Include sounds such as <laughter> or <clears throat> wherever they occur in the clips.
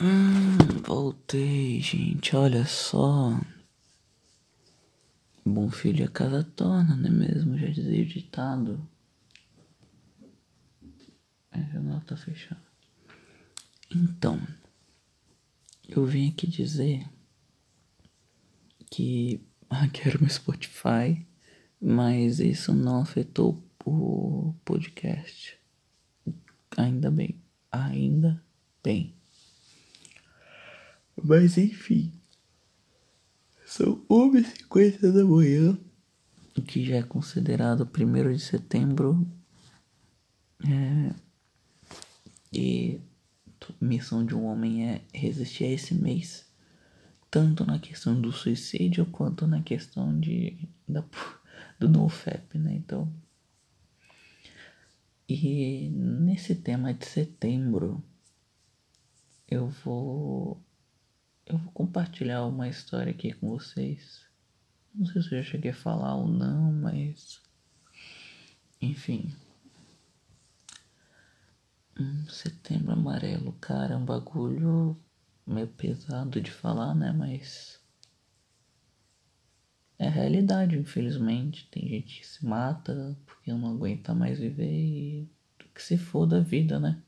Hum, voltei, gente. Olha só. Bom filho a casa torna, não é mesmo? Já dizia o ditado. A janela tá fechada. Então, eu vim aqui dizer que <laughs> quero meu Spotify, mas isso não afetou o podcast. Ainda bem, ainda bem. Mas enfim. São 1h50 da manhã. O que já é considerado primeiro de setembro. É, e missão de um homem é resistir a esse mês. Tanto na questão do suicídio quanto na questão de, da, do NoFap, né? Então. E nesse tema de setembro, eu vou eu vou compartilhar uma história aqui com vocês. Não sei se eu já cheguei a falar ou não, mas. Enfim. Hum, setembro amarelo, cara, é um bagulho meio pesado de falar, né? Mas. É realidade, infelizmente. Tem gente que se mata porque não aguenta mais viver e que se foda a vida, né?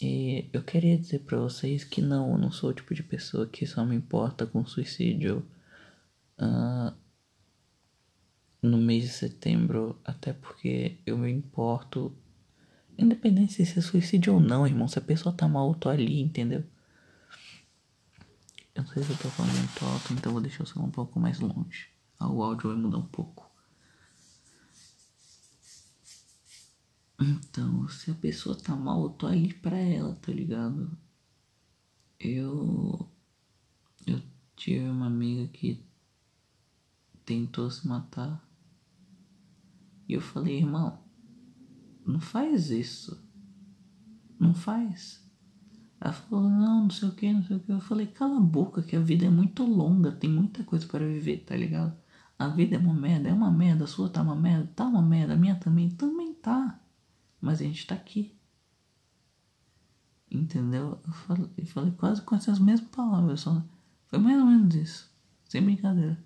E eu queria dizer para vocês que não, eu não sou o tipo de pessoa que só me importa com suicídio uh, no mês de setembro, até porque eu me importo, independente se é suicídio ou não, irmão, se a pessoa tá mal, eu tô ali, entendeu? Eu não sei se eu tô falando muito alto, então vou deixar o um pouco mais longe. Ah, o áudio vai mudar um pouco. Então, se a pessoa tá mal, eu tô aí pra ela, tá ligado? Eu. Eu tive uma amiga que tentou se matar. E eu falei, irmão, não faz isso. Não faz. Ela falou, não, não sei o que, não sei o que. Eu falei, cala a boca, que a vida é muito longa, tem muita coisa para viver, tá ligado? A vida é uma merda, é uma merda, a sua tá uma merda, tá uma merda, a minha também, também tá mas a gente tá aqui. Entendeu? Eu falei, eu falei quase com essas mesmas palavras, só foi mais ou menos isso, sem brincadeira.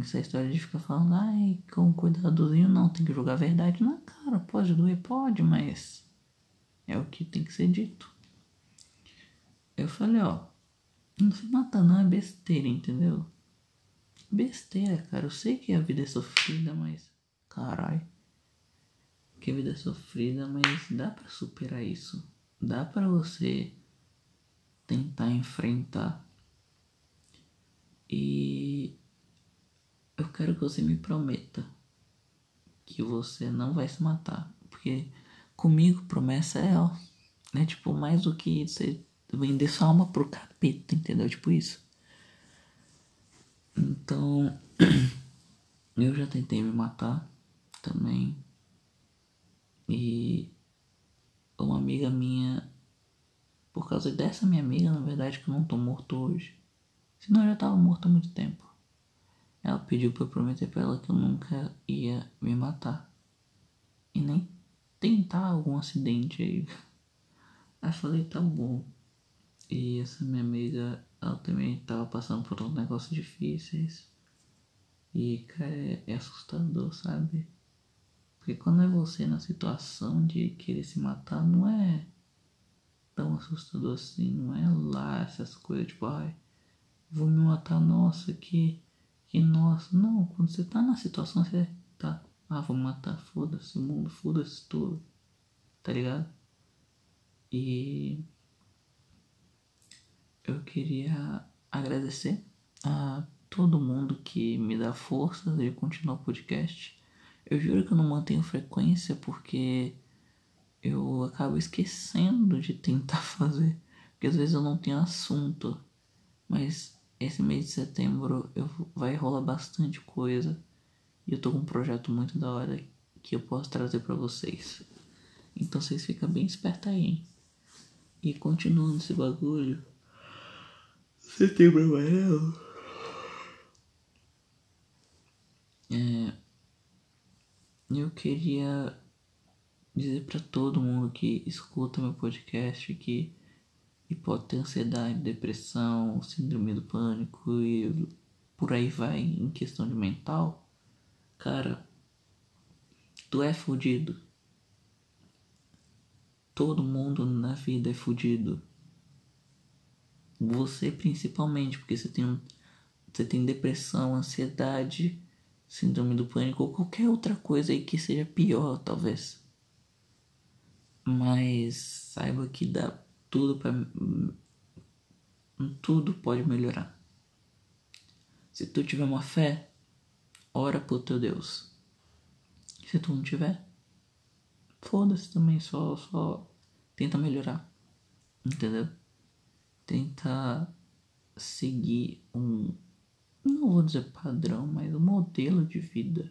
Essa história de ficar falando, ai, com cuidadozinho, não, tem que jogar a verdade na cara. Pode doer, pode, mas é o que tem que ser dito. Eu falei, ó, não se mata não, é besteira, entendeu? Besteira, cara. Eu sei que a vida é sofrida, mas. Caralho que vida é sofrida, mas dá para superar isso. Dá para você tentar enfrentar. E eu quero que você me prometa que você não vai se matar, porque comigo promessa é, ó, é tipo mais do que você vender sua alma pro capeta, entendeu? Tipo isso. Então, <clears throat> eu já tentei me matar também. E uma amiga minha, por causa dessa minha amiga, na verdade, que eu não tô morto hoje. Senão eu já tava morto há muito tempo. Ela pediu pra eu prometer pra ela que eu nunca ia me matar. E nem tentar algum acidente aí. <laughs> Aí eu falei, tá bom. E essa minha amiga, ela também tava passando por uns negócios difíceis. E, cara, é assustador, sabe? Porque quando é você na situação de querer se matar, não é tão assustador assim, não é lá essas coisas tipo, ai, vou me matar, nossa, que, que nossa. Não, quando você tá na situação, você tá, ah, vou matar, foda-se o mundo, foda-se tudo, tá ligado? E eu queria agradecer a todo mundo que me dá força de continuar o podcast eu juro que eu não mantenho frequência porque eu acabo esquecendo de tentar <laughs> fazer. Porque às vezes eu não tenho assunto. Mas esse mês de setembro eu, vai rolar bastante coisa. E eu tô com um projeto muito da hora que eu posso trazer para vocês. Então vocês ficam bem espertos aí, hein? E continuando esse bagulho. Setembro amarelo. É, eu queria dizer para todo mundo que escuta meu podcast que e pode ter ansiedade, depressão, síndrome do pânico e por aí vai em questão de mental, cara, tu é fudido. Todo mundo na vida é fudido. Você principalmente, porque você tem, você tem depressão, ansiedade, síndrome do pânico ou qualquer outra coisa aí que seja pior, talvez. Mas saiba que dá tudo para tudo pode melhorar. Se tu tiver uma fé, ora pro teu Deus. Se tu não tiver, foda-se também, só só tenta melhorar. Entendeu? Tenta seguir um não vou dizer padrão, mas um modelo de vida.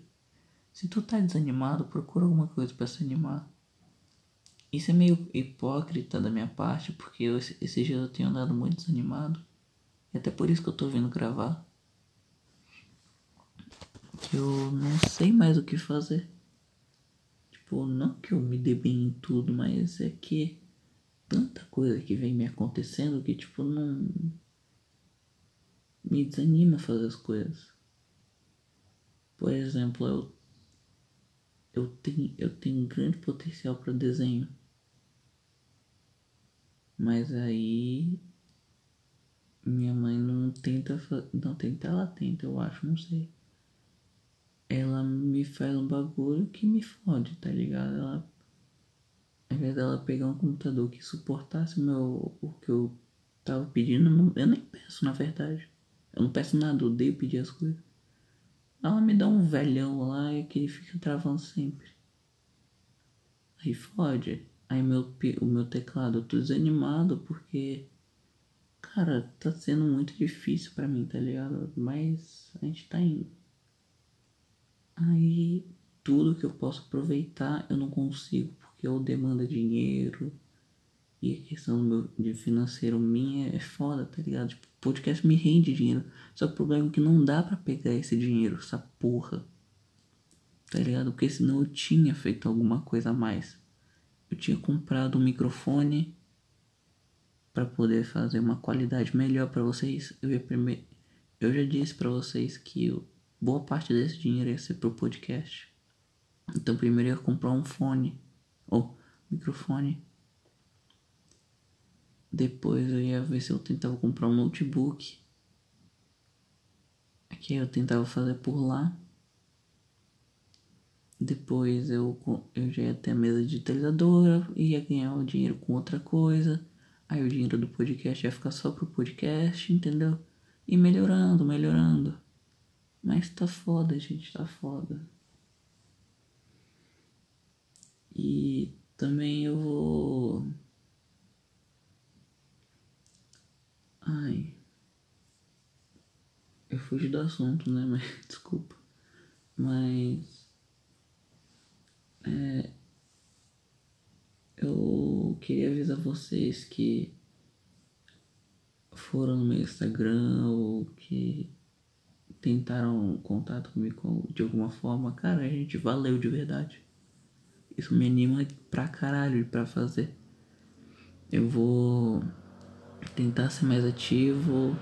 Se tu tá desanimado, procura alguma coisa para se animar. Isso é meio hipócrita da minha parte, porque eu, esses dias eu tenho andado muito desanimado. E até por isso que eu tô vindo gravar. Que eu não sei mais o que fazer. Tipo, não que eu me dê bem em tudo, mas é que tanta coisa que vem me acontecendo que tipo não me desanima fazer as coisas. Por exemplo, eu eu tenho eu tenho grande potencial para desenho. Mas aí minha mãe não tenta não tenta, ela tenta, eu acho, não sei. Ela me faz um bagulho que me fode, tá ligado? Ela ao invés dela pegar um computador que suportasse o meu o que eu tava pedindo, eu nem peço na verdade. Eu não peço nada, eu odeio pedir as coisas. Ela me dá um velhão lá e que ele fica travando sempre. Aí fode. Aí meu, o meu teclado, eu tô desanimado porque. Cara, tá sendo muito difícil para mim, tá ligado? Mas a gente tá indo. Aí tudo que eu posso aproveitar eu não consigo, porque ou demanda dinheiro. E a questão do meu de financeiro minha é foda, tá ligado? Tipo, podcast me rende dinheiro. Só que o problema é que não dá para pegar esse dinheiro, essa porra. Tá ligado? Porque senão eu tinha feito alguma coisa a mais eu tinha comprado um microfone para poder fazer uma qualidade melhor para vocês. Eu ia eu já disse para vocês que eu, boa parte desse dinheiro ia ser pro podcast. Então primeiro eu ia comprar um fone ou microfone. Depois eu ia ver se eu tentava comprar um notebook. Aqui eu tentava fazer por lá. Depois eu, eu já ia ter a mesa digitalizadora, ia ganhar o dinheiro com outra coisa. Aí o dinheiro do podcast ia ficar só pro podcast, entendeu? E melhorando, melhorando. Mas tá foda, gente, tá foda. E também eu vou. Ai. Eu fugi do assunto, né? Mas <laughs> desculpa. Mas é, eu queria avisar vocês que foram no meu Instagram ou que tentaram contato comigo de alguma forma, cara, a gente valeu de verdade. Isso me anima pra caralho pra fazer. Eu vou tentar ser mais ativo.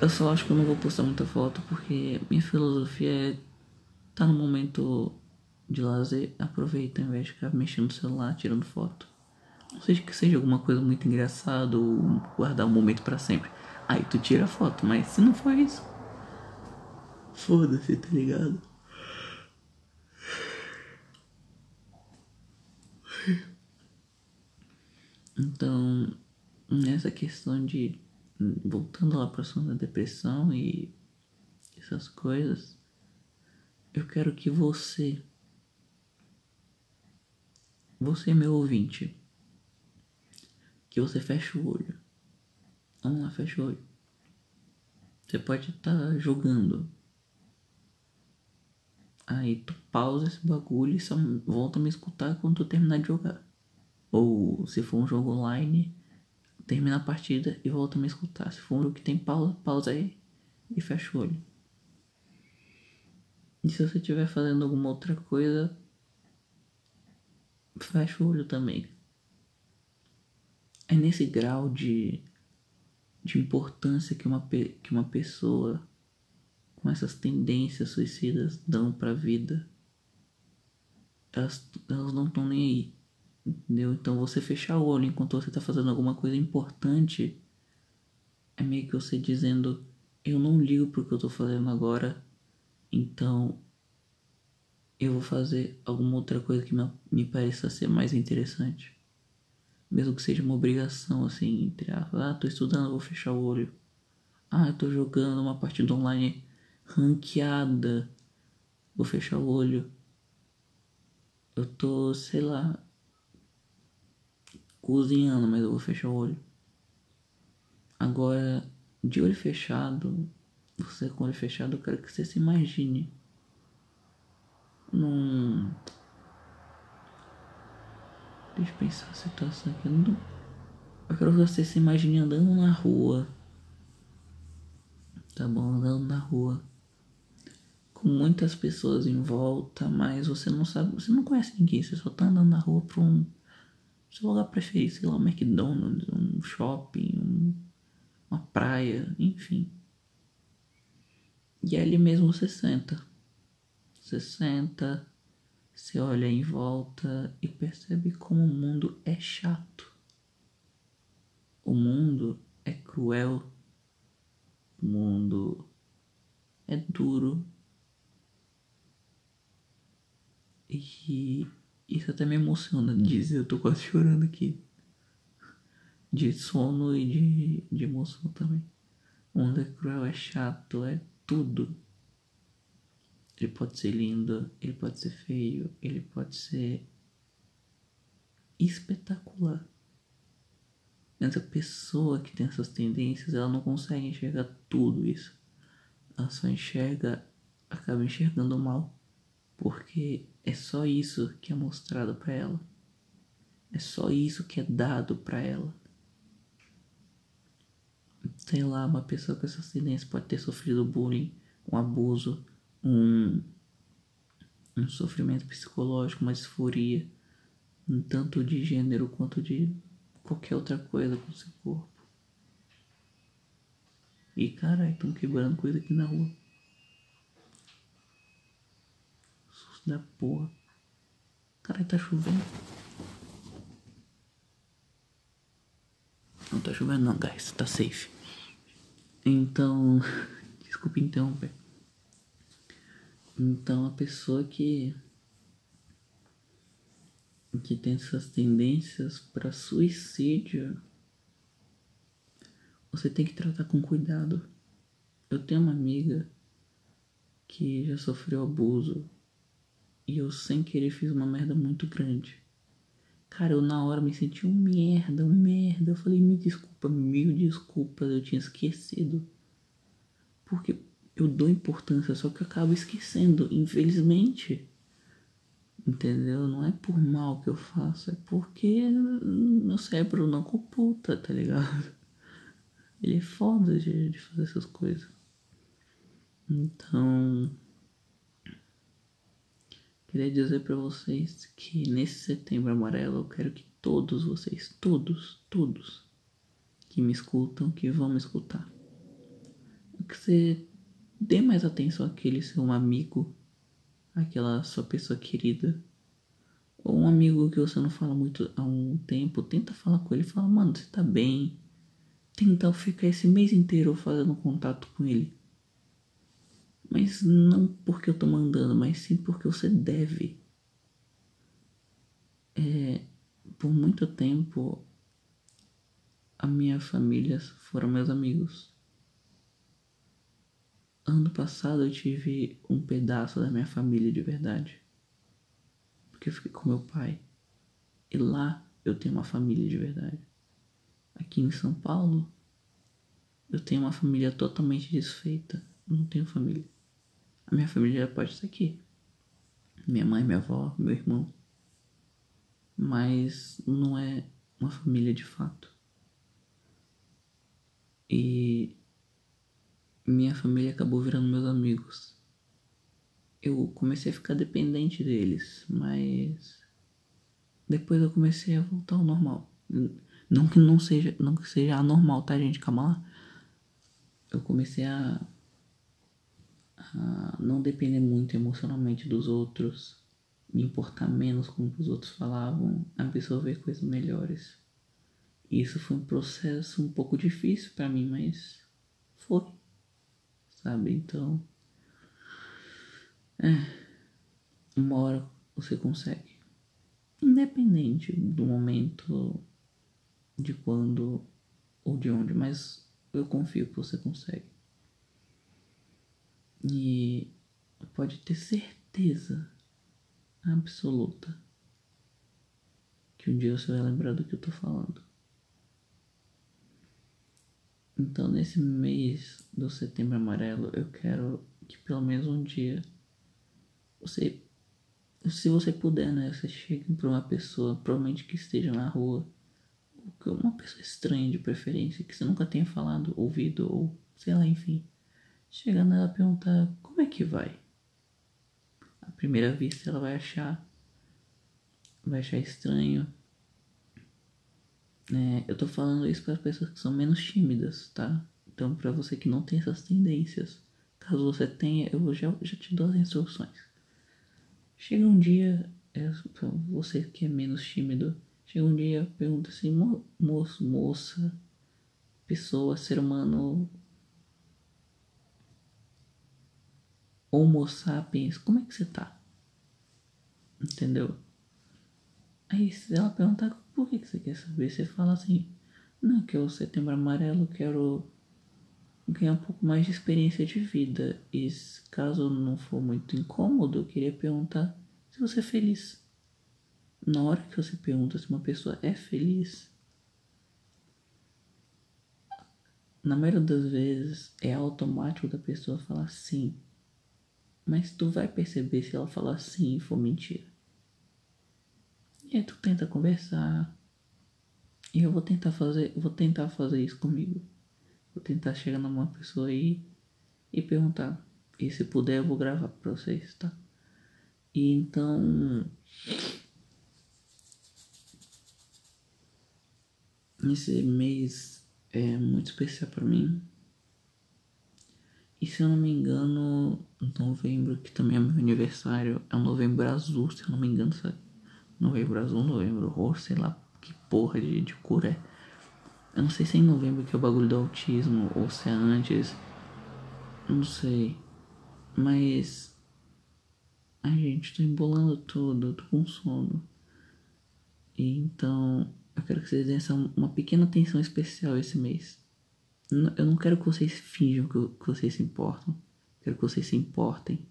Eu só acho que eu não vou postar muita foto porque minha filosofia é tá no momento de lazer, aproveita ao invés de ficar mexendo no celular, tirando foto. Não seja que seja alguma coisa muito engraçada ou guardar um momento para sempre. Aí tu tira a foto, mas se não for isso, foda-se, tá ligado? Então, nessa questão de voltando lá para a da depressão e essas coisas, eu quero que você você, meu ouvinte, que você feche o olho. Vamos lá, fecha o olho. Você pode estar tá jogando. Aí tu pausa esse bagulho e só volta a me escutar quando tu terminar de jogar. Ou se for um jogo online, termina a partida e volta a me escutar. Se for um que tem pausa, pausa aí e fecha o olho. E se você estiver fazendo alguma outra coisa, fecha o olho também. É nesse grau de, de importância que uma, que uma pessoa com essas tendências suicidas dão pra vida. Elas, elas não estão nem aí. Entendeu? Então você fechar o olho enquanto você tá fazendo alguma coisa importante é meio que você dizendo eu não ligo pro que eu tô fazendo agora, então eu vou fazer alguma outra coisa que me, me pareça ser mais interessante. Mesmo que seja uma obrigação, assim, entre. Ah, tô estudando, vou fechar o olho. Ah, eu tô jogando uma partida online ranqueada. Vou fechar o olho. Eu tô, sei lá, cozinhando, mas eu vou fechar o olho. Agora, de olho fechado, você com o olho fechado, eu quero que você se imagine num. Deixa eu pensar a situação aqui. Não... Eu quero que você se imagine andando na rua. Tá bom? Andando na rua. Com muitas pessoas em volta, mas você não sabe, você não conhece ninguém, você só tá andando na rua pra um seu lugar preferido, sei lá, um McDonald's, um shopping, um, uma praia, enfim. E ali mesmo você senta. Você senta, você olha em volta e percebe como o mundo é chato. O mundo é cruel. O mundo é duro. E isso até me emociona dizer, eu tô quase chorando aqui. De sono e de, de emoção também. O mundo é cruel, é chato, é tudo. Ele pode ser lindo, ele pode ser feio, ele pode ser espetacular. Mas a pessoa que tem essas tendências, ela não consegue enxergar tudo isso. Ela só enxerga, acaba enxergando mal, porque é só isso que é mostrado para ela. É só isso que é dado para ela. Sei lá, uma pessoa com essa tendência pode ter sofrido bullying, um abuso, um, um sofrimento psicológico, uma disforia, tanto de gênero quanto de qualquer outra coisa com seu corpo. E caralho, estão quebrando coisa aqui na rua. Da porra. Caralho, tá chovendo. Não tá chovendo não, guys. Tá safe. Então. <laughs> Desculpa interromper. Então a pessoa que que tem essas tendências para suicídio, você tem que tratar com cuidado. Eu tenho uma amiga que já sofreu abuso e eu sem querer fiz uma merda muito grande. Cara, eu na hora me senti um merda, um merda. Eu falei, me desculpa, mil desculpas, eu tinha esquecido. Porque eu dou importância, só que eu acabo esquecendo, infelizmente. Entendeu? Não é por mal que eu faço, é porque meu cérebro não computa, tá ligado? Ele é foda de, de fazer essas coisas. Então, queria dizer para vocês que nesse setembro amarelo eu quero que todos vocês, todos, todos que me escutam, que vão me escutar, que você Dê mais atenção àquele seu amigo, aquela sua pessoa querida. Ou um amigo que você não fala muito há um tempo, tenta falar com ele, fala, mano, você tá bem. Tenta ficar esse mês inteiro fazendo contato com ele. Mas não porque eu tô mandando, mas sim porque você deve. É, por muito tempo, a minha família foram meus amigos. Ano passado eu tive um pedaço da minha família de verdade. Porque eu fiquei com meu pai. E lá eu tenho uma família de verdade. Aqui em São Paulo eu tenho uma família totalmente desfeita. não tenho família. A minha família pode estar aqui. Minha mãe, minha avó, meu irmão. Mas não é uma família de fato. E minha família acabou virando meus amigos. Eu comecei a ficar dependente deles, mas depois eu comecei a voltar ao normal. Não que não seja, não que seja anormal, tá, gente? Calma lá. Eu comecei a, a não depender muito emocionalmente dos outros, me importar menos com o que os outros falavam, absorver coisas melhores. Isso foi um processo um pouco difícil para mim, mas foi. Sabe? Então. É. Uma hora você consegue. Independente do momento, de quando ou de onde, mas eu confio que você consegue. E pode ter certeza absoluta que um dia você vai lembrar do que eu tô falando. Então, nesse mês do Setembro Amarelo, eu quero que pelo menos um dia você, se você puder, né, você chegue para uma pessoa, provavelmente que esteja na rua, ou uma pessoa estranha de preferência, que você nunca tenha falado, ouvido, ou sei lá, enfim. Chega nela e perguntar como é que vai. À primeira vista ela vai achar, vai achar estranho, é, eu tô falando isso para pessoas que são menos tímidas, tá? Então, para você que não tem essas tendências, caso você tenha, eu já, já te dou as instruções. Chega um dia, é, você que é menos tímido, chega um dia, pergunta assim: Mo moço, moça, pessoa, ser humano, Homo sapiens, como é que você tá? Entendeu? Aí se ela perguntar por que, que você quer saber, você fala assim, não, que é o setembro amarelo, quero ganhar um pouco mais de experiência de vida. E caso não for muito incômodo, eu queria perguntar se você é feliz. Na hora que você pergunta se uma pessoa é feliz, na maioria das vezes é automático da pessoa falar sim. Mas tu vai perceber se ela falar sim e for mentira. E aí tu tenta conversar. E eu vou tentar fazer, vou tentar fazer isso comigo. Vou tentar chegar numa pessoa aí e perguntar. E se puder eu vou gravar pra vocês, tá? E então esse mês é muito especial para mim. E se eu não me engano, novembro, que também é meu aniversário, é um novembro azul, se eu não me engano, sabe? novembro azul, novembro roxo, sei lá que porra de, de cor é. Eu não sei se é em novembro que é o bagulho do autismo ou se é antes. Não sei. Mas. Ai, gente, tô embolando tudo, tô com sono. E então. Eu quero que vocês deem uma pequena atenção especial esse mês. Eu não quero que vocês finjam que, vocês se importam. Quero que vocês se importem.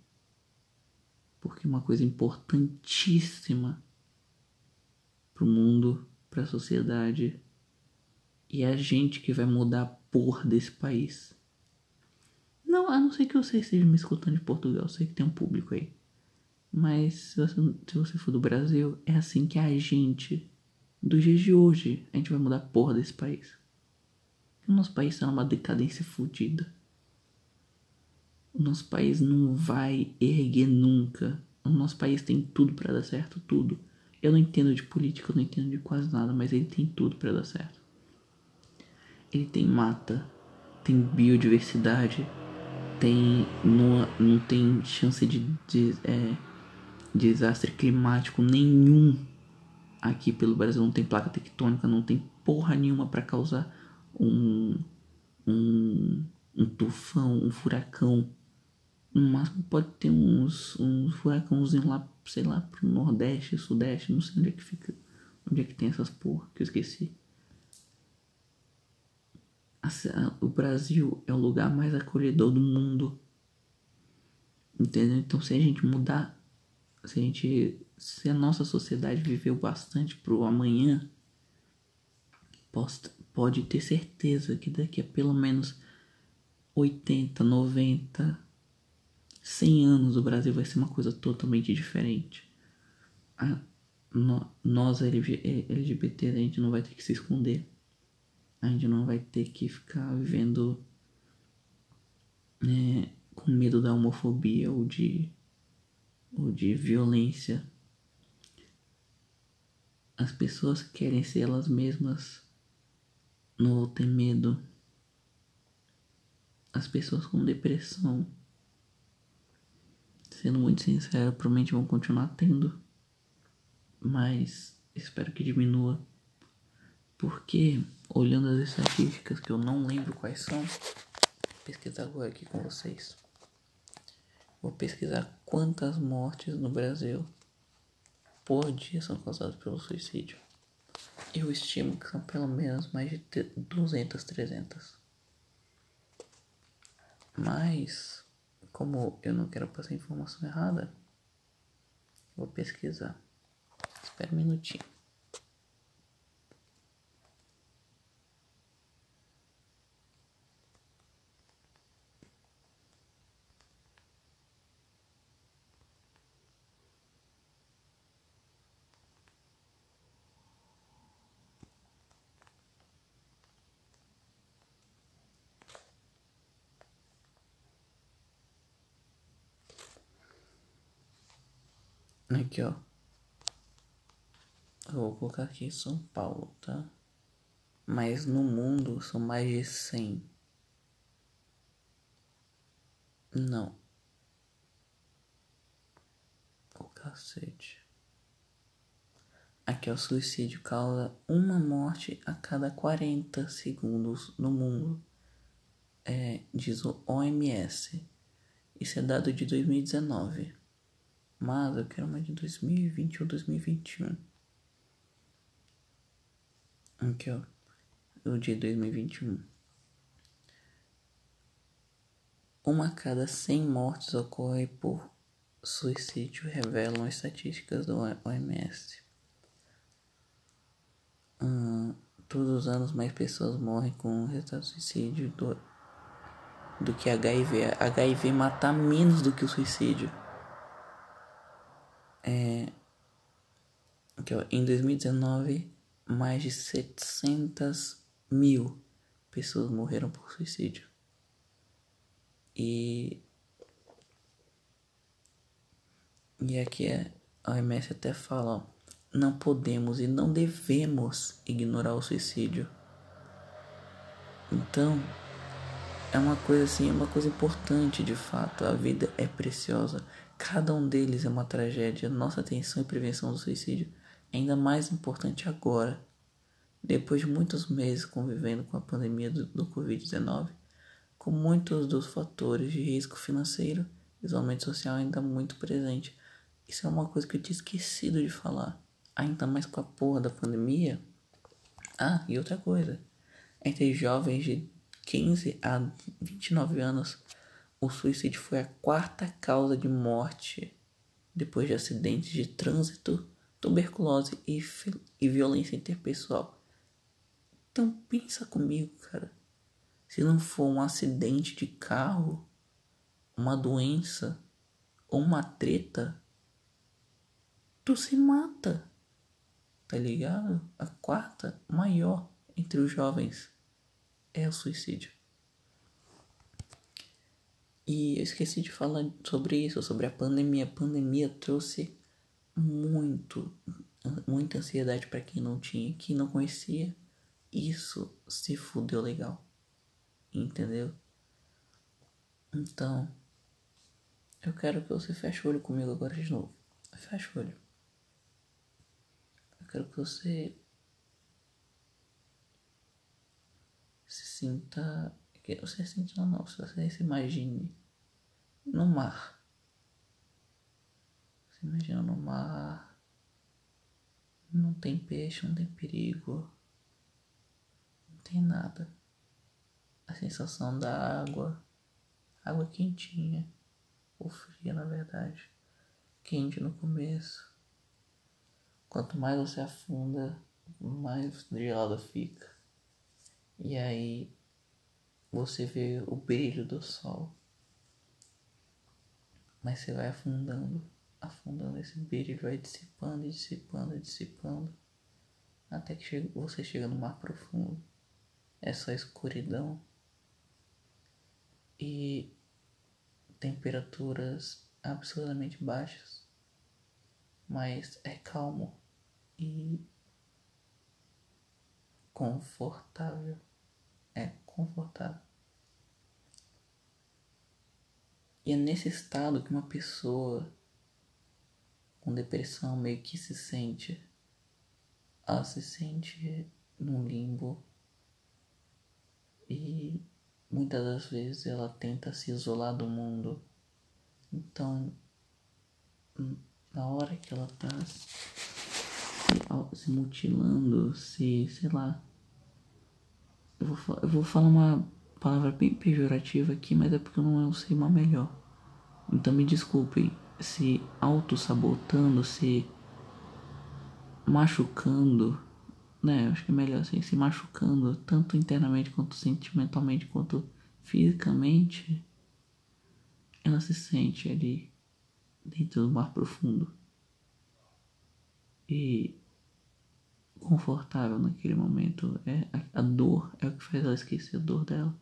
Porque uma coisa importantíssima pro mundo, pra sociedade. E é a gente que vai mudar a porra desse país. Não, a não ser que você esteja me escutando de Portugal, eu sei que tem um público aí. Mas se você, se você for do Brasil, é assim que a gente, do dias de hoje, a gente vai mudar a porra desse país. O nosso país está numa decadência fodida. O nosso país não vai erguer nunca. O nosso país tem tudo para dar certo, tudo. Eu não entendo de política, eu não entendo de quase nada, mas ele tem tudo para dar certo. Ele tem mata, tem biodiversidade, tem não, não tem chance de, de é, desastre climático nenhum aqui pelo Brasil. Não tem placa tectônica, não tem porra nenhuma para causar um, um, um tufão, um furacão. No máximo pode ter uns, uns furacãozinhos lá sei lá, pro Nordeste, Sudeste, não sei onde é que fica. Onde é que tem essas porra que eu esqueci. O Brasil é o lugar mais acolhedor do mundo. Entendeu? Então se a gente mudar, se a gente. Se a nossa sociedade viveu bastante pro amanhã, pode ter certeza que daqui a pelo menos 80, 90, 100 anos o Brasil vai ser uma coisa totalmente diferente. A, no, nós LGBT a gente não vai ter que se esconder. A gente não vai ter que ficar vivendo é, com medo da homofobia ou de, ou de violência. As pessoas que querem ser elas mesmas não vão ter medo. As pessoas com depressão, sendo muito sincero, provavelmente vão continuar tendo, mas espero que diminua. Porque, olhando as estatísticas que eu não lembro quais são, vou pesquisar agora aqui com vocês. Vou pesquisar quantas mortes no Brasil por dia são causadas pelo suicídio. Eu estimo que são pelo menos mais de 200, 300. Mas, como eu não quero passar informação errada, vou pesquisar. Espera um minutinho. Aqui, ó. Eu vou colocar aqui São Paulo, tá? Mas no mundo são mais de 100. Não. O cacete. Aqui, ó. Suicídio causa uma morte a cada 40 segundos no mundo. É, diz o OMS. Isso é dado de 2019. Mas eu quero uma de 2020 ou 2021. Aqui, ó. O de 2021. Uma a cada 100 mortes ocorre por suicídio, revelam estatísticas do OMS. Hum, todos os anos mais pessoas morrem com resultado de suicídio do, do que HIV. HIV mata menos do que o suicídio. É, aqui, ó, em 2019, mais de 700 mil pessoas morreram por suicídio. E, e aqui é, a OMS até fala, ó, não podemos e não devemos ignorar o suicídio. Então, é uma coisa assim, é uma coisa importante de fato. A vida é preciosa. Cada um deles é uma tragédia. Nossa atenção e prevenção do suicídio é ainda mais importante agora, depois de muitos meses convivendo com a pandemia do, do Covid-19, com muitos dos fatores de risco financeiro, isolamento social ainda muito presente. Isso é uma coisa que eu tinha esquecido de falar. Ainda mais com a porra da pandemia. Ah, e outra coisa. Entre jovens de 15 a 29 anos, o suicídio foi a quarta causa de morte depois de acidentes de trânsito, tuberculose e, e violência interpessoal. Então pensa comigo, cara. Se não for um acidente de carro, uma doença ou uma treta, tu se mata. Tá ligado? A quarta maior entre os jovens é o suicídio. E eu esqueci de falar sobre isso, sobre a pandemia. A pandemia trouxe muito, muita ansiedade para quem não tinha, quem não conhecia. Isso se fudeu legal. Entendeu? Então, eu quero que você feche o olho comigo agora de novo. Feche o olho. Eu quero que você se sinta. Você se sinta não, se você se imagine no mar. Se imagina no mar. Não tem peixe, não tem perigo. Não tem nada. A sensação da água. Água quentinha. Ou fria, na verdade. Quente no começo. Quanto mais você afunda, mais gelada fica. E aí você vê o brilho do sol. Mas você vai afundando, afundando esse brilho, vai dissipando, dissipando, dissipando. Até que você chega no mar profundo. É só escuridão. E temperaturas absurdamente baixas. Mas é calmo. E confortável. É confortável. E é nesse estado que uma pessoa com depressão meio que se sente. Ela se sente num limbo e muitas das vezes ela tenta se isolar do mundo. Então, na hora que ela tá se mutilando, se, sei lá. Eu vou, eu vou falar uma palavra bem pejorativa aqui, mas é porque eu não sei uma melhor. Então me desculpem se auto-sabotando, se machucando, né? Acho que é melhor assim, se machucando tanto internamente quanto sentimentalmente quanto fisicamente, ela se sente ali dentro do mar profundo e confortável naquele momento. É a, dor é o que faz ela esquecer a dor dela.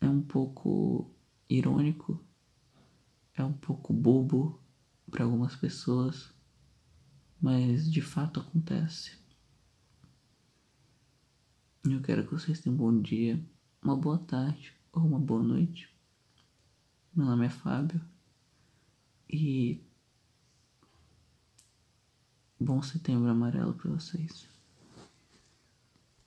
É um pouco irônico é um pouco bobo para algumas pessoas, mas de fato acontece. Eu quero que vocês tenham um bom dia, uma boa tarde ou uma boa noite. Meu nome é Fábio e bom setembro amarelo para vocês.